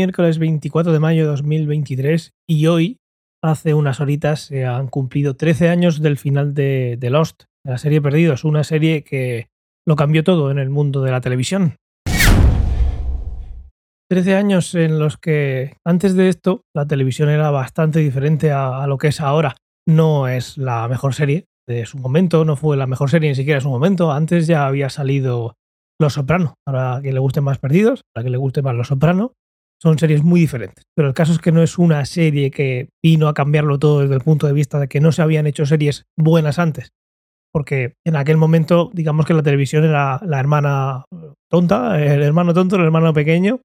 miércoles 24 de mayo de 2023 y hoy, hace unas horitas, se han cumplido 13 años del final de, de Lost, la serie Perdidos, una serie que lo cambió todo en el mundo de la televisión. 13 años en los que antes de esto la televisión era bastante diferente a, lo que es ahora. No es la mejor serie de su momento, no fue la mejor serie ni siquiera en su momento. Antes ya había salido Los Soprano. Ahora a quien le guste más Perdidos, a quien le guste más Los Soprano. Son series muy diferentes. Pero el caso es que no es una serie que vino a cambiarlo todo desde el punto de vista de que no se habían hecho series buenas antes. Porque en aquel momento, digamos que la televisión era la hermana tonta, el hermano tonto, el hermano pequeño,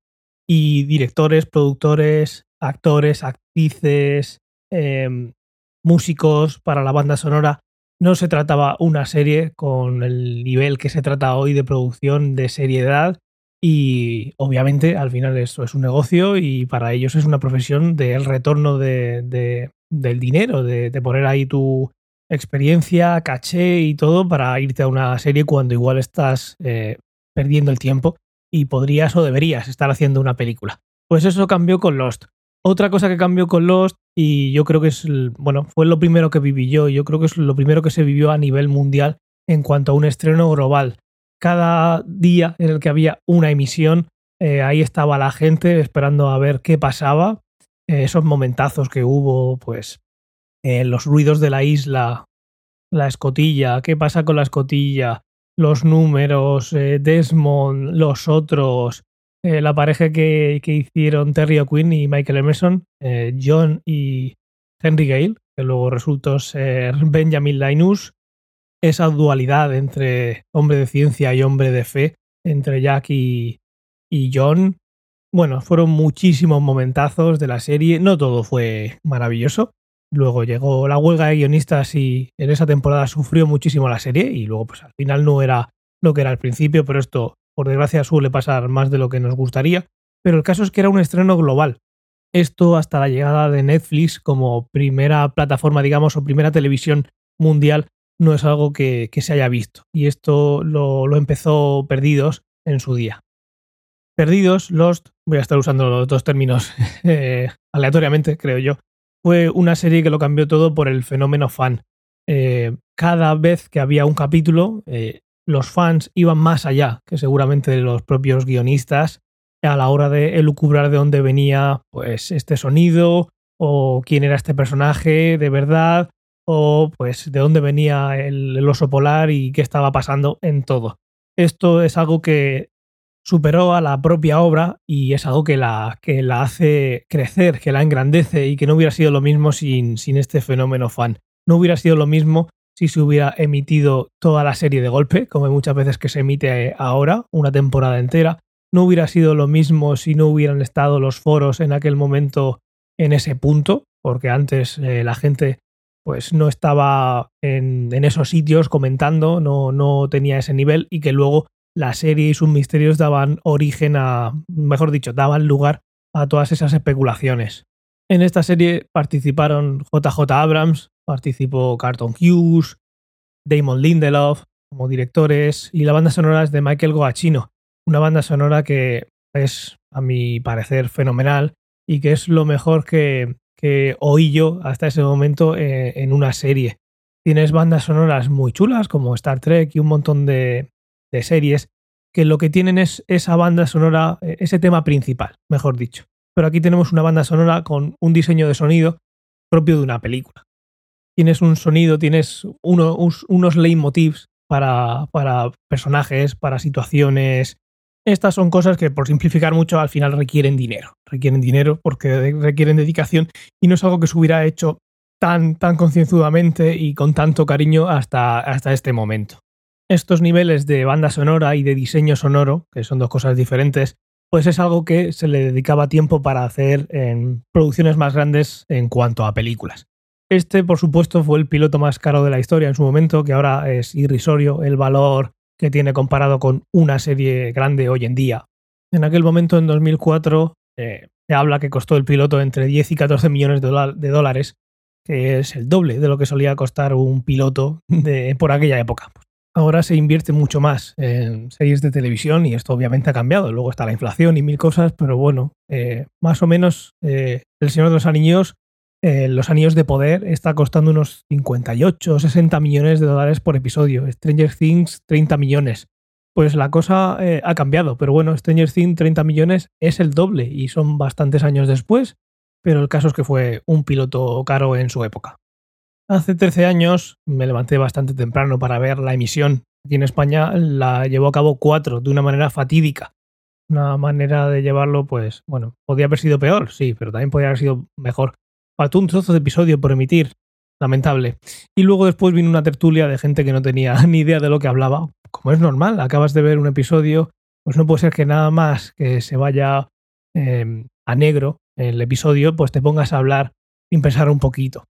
y directores, productores, actores, actrices, eh, músicos para la banda sonora. No se trataba una serie con el nivel que se trata hoy de producción, de seriedad y obviamente al final esto es un negocio y para ellos es una profesión del retorno de, de, del dinero, de, de, poner ahí tu experiencia, caché y todo para irte a una serie cuando igual estás eh, perdiendo el tiempo y podrías o deberías estar haciendo una película. Pues eso cambió con Lost. Otra cosa que cambió con Lost, y yo creo que es, bueno, fue lo primero que viví yo, yo creo que es lo primero que se vivió a nivel mundial en cuanto a un estreno global. Cada día en el que había una emisión, eh, ahí estaba la gente esperando a ver qué pasaba. Eh, esos momentazos que hubo, pues, eh, los ruidos de la isla, la escotilla, qué pasa con la escotilla, los números, Desmond, los otros, la pareja que, que, hicieron Terry O'Quinn y Michael Emerson, John y Henry Gale, que luego resultó ser Benjamin Linus, esa dualidad entre hombre de ciencia y hombre de fe, entre Jack y, y John. Bueno, fueron muchísimos momentazos de la serie, no todo fue maravilloso, Luego llegó la huelga de guionistas y en esa temporada sufrió muchísimo la serie y luego pues al final no era lo que era al principio, pero esto por desgracia suele pasar más de lo que nos gustaría. Pero el caso es que era un estreno global. Esto hasta la llegada de Netflix como primera plataforma, digamos, o primera televisión mundial, no es algo que, que se haya visto. Y esto lo, lo empezó Perdidos en su día. Perdidos, Lost, voy a estar usando los dos términos eh, aleatoriamente, creo yo, fue una serie que lo cambió todo por el fenómeno fan. Eh, cada vez que había un capítulo, eh, los fans iban más allá que seguramente los propios guionistas a la hora de elucubrar de dónde venía pues este sonido o quién era este personaje de verdad o pues de dónde venía el, oso polar y qué estaba pasando en todo. Esto es algo que superó a la propia obra y es algo que la, que la hace crecer, que la engrandece y que no hubiera sido lo mismo sin, sin este fenómeno fan. No hubiera sido lo mismo si se hubiera emitido toda la serie de golpe, como muchas veces que se emite ahora, una temporada entera. No hubiera sido lo mismo si no hubieran estado los foros en aquel momento en ese punto, porque antes eh, la gente pues no estaba en, esos sitios comentando, no, no tenía ese nivel y que luego la serie y sus misterios daban origen a, mejor dicho, daban lugar a todas esas especulaciones. En esta serie participaron JJ Abrams, participó Carlton Hughes, Damon Lindelof como directores y la banda sonora es de Michael Goachino, una banda sonora que es, a mi parecer, fenomenal y que es lo mejor que, que oí yo hasta ese momento eh, en una serie. Tienes bandas sonoras muy chulas como Star Trek y un montón de, series que lo que tienen es esa banda sonora, eh, ese tema principal, mejor dicho. Pero aquí tenemos una banda sonora con un diseño de sonido propio de una película. Tienes un sonido, tienes uno, unos leitmotivs para, para personajes, para situaciones. Estas son cosas que, por simplificar mucho, al final requieren dinero. Requieren dinero porque requieren dedicación y no es algo que se hubiera hecho tan, tan concienzudamente y con tanto cariño hasta, hasta este momento estos niveles de banda sonora y de diseño sonoro, que son dos cosas diferentes, pues es algo que se le dedicaba tiempo para hacer en producciones más grandes en cuanto a películas. Este, por supuesto, fue el piloto más caro de la historia en su momento, que ahora es irrisorio el valor que tiene comparado con una serie grande hoy en día. En aquel momento, en 2004, eh, se habla que costó el piloto entre 10 y 14 millones de dólares, que es el doble de lo que solía costar un piloto de, por aquella época. ahora se invierte mucho más en series de televisión y esto obviamente ha cambiado. Luego está la inflación y mil cosas, pero bueno, eh, más o menos eh, El Señor de los Anillos, eh, Los Anillos de Poder, está costando unos 58 o 60 millones de dólares por episodio. Stranger Things, 30 millones. Pues la cosa ha cambiado, pero bueno, Stranger Things, 30 millones es el doble y son bastantes años después, pero el caso es que fue un piloto caro en su época. Hace 13 años me levanté bastante temprano para ver la emisión. Aquí en España la llevó a cabo cuatro de una manera fatídica. Una manera de llevarlo, pues, bueno, podía haber sido peor, sí, pero también podría haber sido mejor. Faltó un trozo de episodio por emitir. Lamentable. Y luego después vino una tertulia de gente que no tenía ni idea de lo que hablaba. Como es normal, acabas de ver un episodio, pues no puede ser que nada más que se vaya eh, a negro el episodio, pues te pongas a hablar sin pensar un poquito.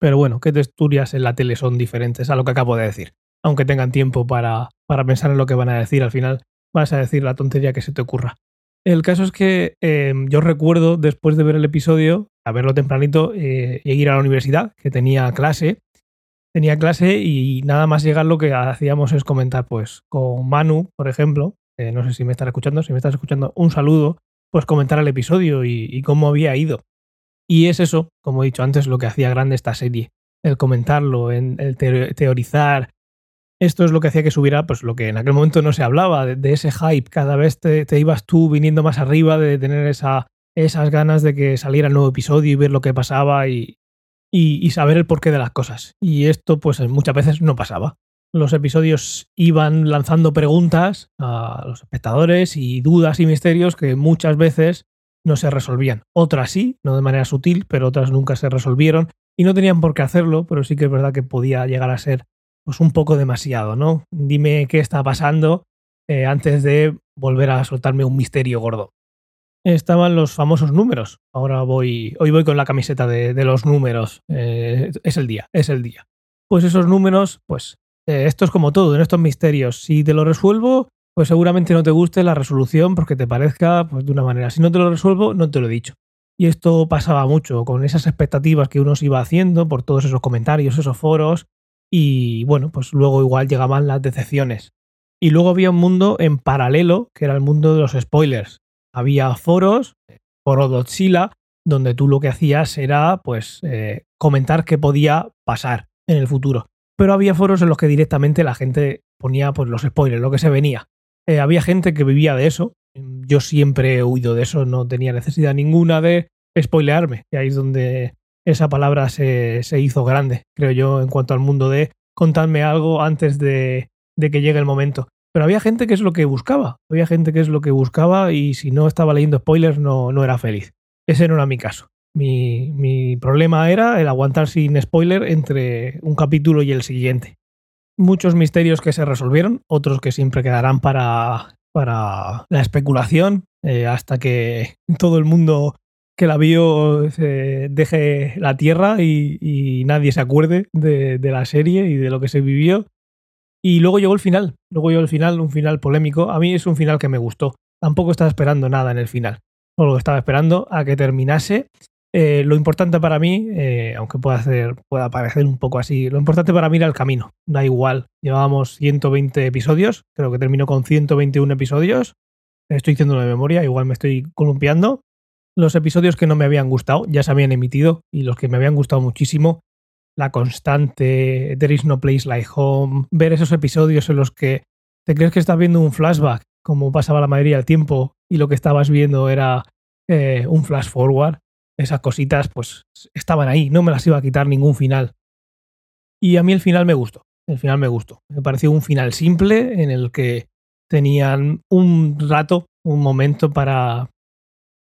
Pero bueno, qué texturas en la tele son diferentes a lo que acabo de decir. Aunque tengan tiempo para, para pensar en lo que van a decir, al final vas a decir la tontería que se te ocurra. El caso es que em, yo recuerdo, después de ver el episodio, a verlo tempranito, eh, ir a la universidad, que tenía clase. Tenía clase y nada más llegar lo que hacíamos es comentar, pues, con Manu, por ejemplo, no sé si me estás escuchando, si me estás escuchando, un saludo, pues comentar el episodio y cómo había ido. Y es eso, como he dicho antes, lo que hacía grande esta serie. El comentarlo, el teorizar. Esto es lo que hacía que subiera, pues lo que en aquel momento no se hablaba, de, ese hype. Cada vez te, ibas tú viniendo más arriba, de tener esa, esas ganas de que saliera el nuevo episodio y ver lo que pasaba y, y, saber el porqué de las cosas. Y esto, pues muchas veces no pasaba. Los episodios iban lanzando preguntas a los espectadores y dudas y misterios que muchas veces no se resolvían. Otras sí, no de manera sutil, pero otras nunca se resolvieron y no tenían por qué hacerlo, pero sí que es verdad que podía llegar a ser pues un poco demasiado, ¿no? Dime qué está pasando eh, antes de volver a soltarme un misterio gordo. Estaban los famosos números. Ahora voy, hoy voy con la camiseta de, los números. Eh, es el día, es el día. Pues esos números, pues eh, esto es como todo en estos misterios. Si te lo resuelvo, pues seguramente no te guste la resolución porque te parezca pues, de una manera. Si no te lo resuelvo, no te lo he dicho. Y esto pasaba mucho con esas expectativas que uno se iba haciendo por todos esos comentarios, esos foros. Y bueno, pues luego igual llegaban las decepciones. Y luego había un mundo en paralelo, que era el mundo de los spoilers. Había foros, foro Godzilla, donde tú lo que hacías era pues eh, comentar qué podía pasar en el futuro. Pero había foros en los que directamente la gente ponía pues los spoilers, lo que se venía. Eh, había gente que vivía de eso. Yo siempre he huido de eso, no tenía necesidad ninguna de spoilearme. Y ahí es donde esa palabra se, hizo grande, creo yo, en cuanto al mundo de contarme algo antes de, que llegue el momento. Pero había gente que es lo que buscaba. Había gente que es lo que buscaba y si no estaba leyendo spoilers no, no era feliz. Ese no era mi caso. Mi, mi problema era el aguantar sin spoiler entre un capítulo y el siguiente muchos misterios que se resolvieron, otros que siempre quedarán para, para la especulación, eh, hasta que todo el mundo que la vio se deje la tierra y, nadie se acuerde de, la serie y de lo que se vivió. Y luego llegó el final, luego llegó el final, un final polémico. A mí es un final que me gustó. Tampoco estaba esperando nada en el final. Solo estaba esperando a que terminase eh, lo importante para mí, eh, aunque pueda, hacer, pueda parecer un poco así, lo importante para mí era el camino. Da igual, llevábamos 120 episodios, creo que terminó con 121 episodios. Estoy diciendo de memoria, igual me estoy columpiando. Los episodios que no me habían gustado ya se habían emitido y los que me habían gustado muchísimo, La Constante, There is no place like home, ver esos episodios en los que te crees que estás viendo un flashback, como pasaba la mayoría del tiempo, y lo que estabas viendo era eh, un flash forward esas cositas pues estaban ahí, no me las iba a quitar ningún final. Y a mí el final me gustó, el final me gustó. Me pareció un final simple en el que tenían un rato, un momento para,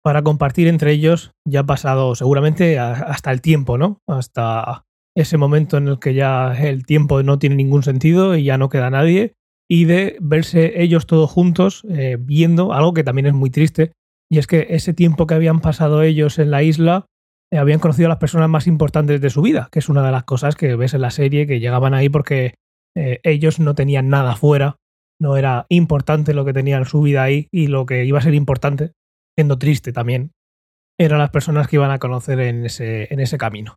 para compartir entre ellos, ya pasado seguramente hasta el tiempo, ¿no? Hasta ese momento en el que ya el tiempo no tiene ningún sentido y ya no queda nadie, y de verse ellos todos juntos eh, viendo algo que también es muy triste, y es que ese tiempo que habían pasado ellos en la isla, eh, habían conocido a las personas más importantes de su vida, que es una de las cosas que ves en la serie, que llegaban ahí porque eh, ellos no tenían nada fuera, no era importante lo que tenían en su vida ahí y lo que iba a ser importante, siendo triste también, eran las personas que iban a conocer en ese, en ese camino.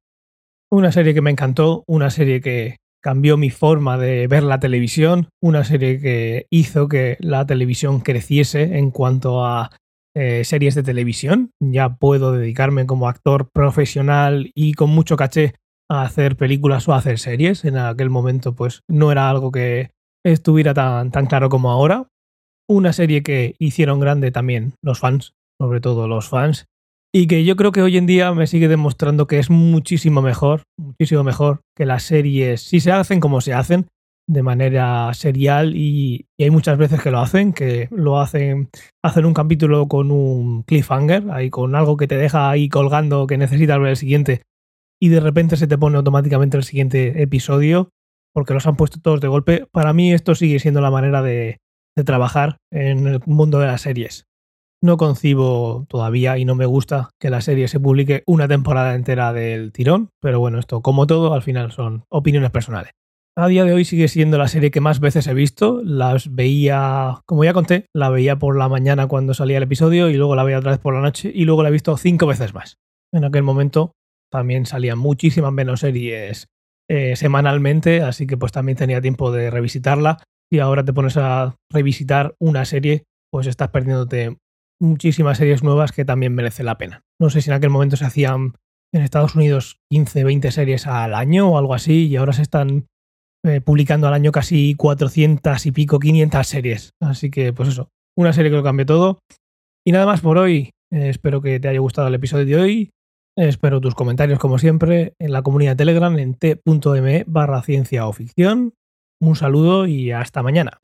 Una serie que me encantó, una serie que cambió mi forma de ver la televisión, una serie que hizo que la televisión creciese en cuanto a eh, series de televisión. Ya puedo dedicarme como actor profesional y con mucho caché a hacer películas o a hacer series. En aquel momento pues no era algo que estuviera tan, tan claro como ahora. Una serie que hicieron grande también los fans, sobre todo los fans, y que yo creo que hoy en día me sigue demostrando que es muchísimo mejor, muchísimo mejor que las series, si se hacen como se hacen, de manera serial y, hay muchas veces que lo hacen, que lo hacen, hacen un capítulo con un cliffhanger, ahí con algo que te deja ahí colgando que necesitas ver el siguiente y de repente se te pone automáticamente el siguiente episodio porque los han puesto todos de golpe. Para mí esto sigue siendo la manera de trabajar en el mundo de las series. No concibo todavía y no me gusta que la serie se publique una temporada entera del tirón, pero bueno, esto como todo al final son opiniones personales. A día de hoy sigue siendo la serie que más veces he visto. Las veía, como ya conté, la veía por la mañana cuando salía el episodio y luego la veía otra vez por la noche y luego la he visto cinco veces más. En aquel momento también salían muchísimas menos series eh, semanalmente, así que pues también tenía tiempo de revisitarla. Y ahora te pones a revisitar una serie, pues estás perdiéndote muchísimas series nuevas que también merece la pena. No sé si en aquel momento se hacían en Estados Unidos 15, 20 series al año o algo así, y ahora se están eh, publicando al año casi 400 y pico, 500 series. Así que, pues eso, una serie que lo cambie todo. Y nada más por hoy. Eh, espero que te haya gustado el episodio de hoy. espero tus comentarios, como siempre, en la comunidad de Telegram en t.me barra ciencia o ficción. Un saludo y hasta mañana.